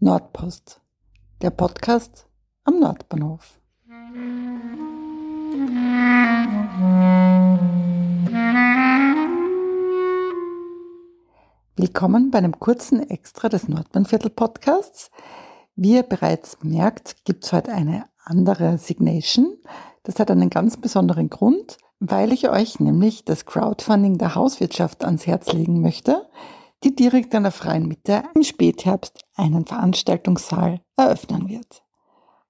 Nordpost, der Podcast am Nordbahnhof. Willkommen bei einem kurzen Extra des Nordbahnviertel Podcasts. Wie ihr bereits merkt, gibt es heute eine andere Signation. Das hat einen ganz besonderen Grund, weil ich euch nämlich das Crowdfunding der Hauswirtschaft ans Herz legen möchte, die direkt an der Freien Mitte im Spätherbst einen Veranstaltungssaal eröffnen wird.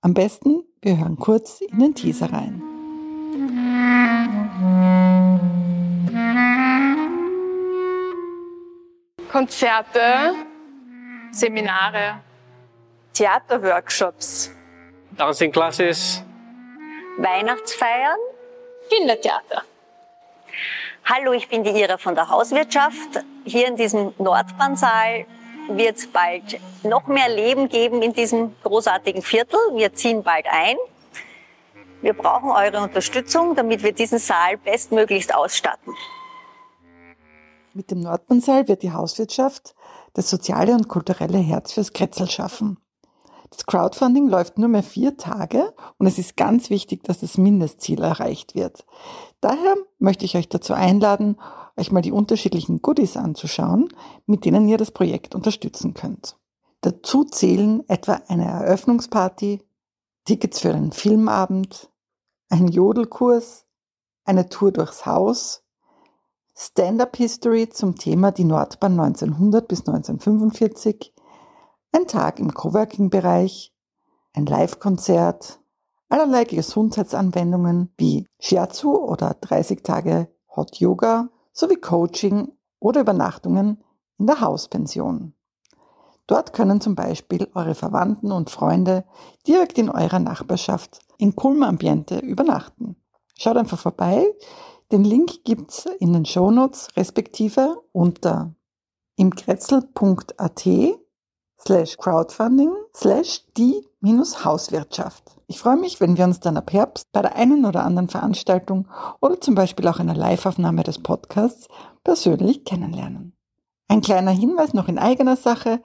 Am besten, wir hören kurz in den Teaser rein. Konzerte, Seminare, Theaterworkshops, Dancing Classes, Weihnachtsfeiern. Kindertheater. Hallo, ich bin die Ira von der Hauswirtschaft. Hier in diesem Nordbahnsaal wird es bald noch mehr Leben geben in diesem großartigen Viertel. Wir ziehen bald ein. Wir brauchen eure Unterstützung, damit wir diesen Saal bestmöglichst ausstatten. Mit dem Nordbahnsaal wird die Hauswirtschaft das soziale und kulturelle Herz fürs Kretzel schaffen. Das Crowdfunding läuft nur mehr vier Tage und es ist ganz wichtig, dass das Mindestziel erreicht wird. Daher möchte ich euch dazu einladen, euch mal die unterschiedlichen Goodies anzuschauen, mit denen ihr das Projekt unterstützen könnt. Dazu zählen etwa eine Eröffnungsparty, Tickets für einen Filmabend, ein Jodelkurs, eine Tour durchs Haus, Stand-up History zum Thema die Nordbahn 1900 bis 1945, ein Tag im Coworking-Bereich, ein Live-Konzert, allerlei Gesundheitsanwendungen wie Shiatsu oder 30 Tage Hot Yoga sowie Coaching oder Übernachtungen in der Hauspension. Dort können zum Beispiel eure Verwandten und Freunde direkt in eurer Nachbarschaft in Kulm Ambiente übernachten. Schaut einfach vorbei. Den Link gibt's in den Shownotes respektive unter imkretzel.at slash crowdfunding slash die minus Hauswirtschaft. Ich freue mich, wenn wir uns dann ab Herbst bei der einen oder anderen Veranstaltung oder zum Beispiel auch einer Liveaufnahme des Podcasts persönlich kennenlernen. Ein kleiner Hinweis noch in eigener Sache.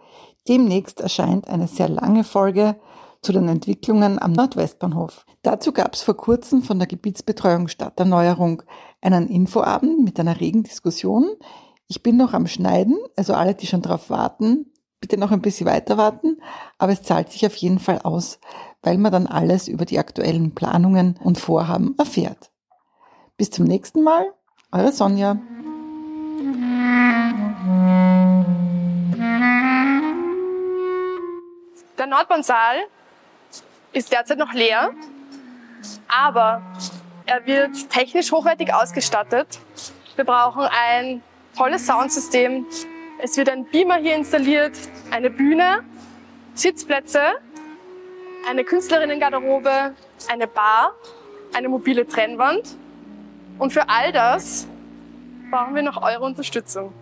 Demnächst erscheint eine sehr lange Folge zu den Entwicklungen am Nordwestbahnhof. Dazu gab es vor kurzem von der Gebietsbetreuung Stadterneuerung einen Infoabend mit einer regen Diskussion. Ich bin noch am Schneiden, also alle, die schon darauf warten, bitte noch ein bisschen weiter warten, aber es zahlt sich auf jeden Fall aus, weil man dann alles über die aktuellen Planungen und Vorhaben erfährt. Bis zum nächsten Mal, eure Sonja. Der Nordbahnsaal ist derzeit noch leer, aber er wird technisch hochwertig ausgestattet. Wir brauchen ein tolles Soundsystem, es wird ein Beamer hier installiert, eine Bühne, Sitzplätze, eine Künstlerinnengarderobe, eine Bar, eine mobile Trennwand. Und für all das brauchen wir noch eure Unterstützung.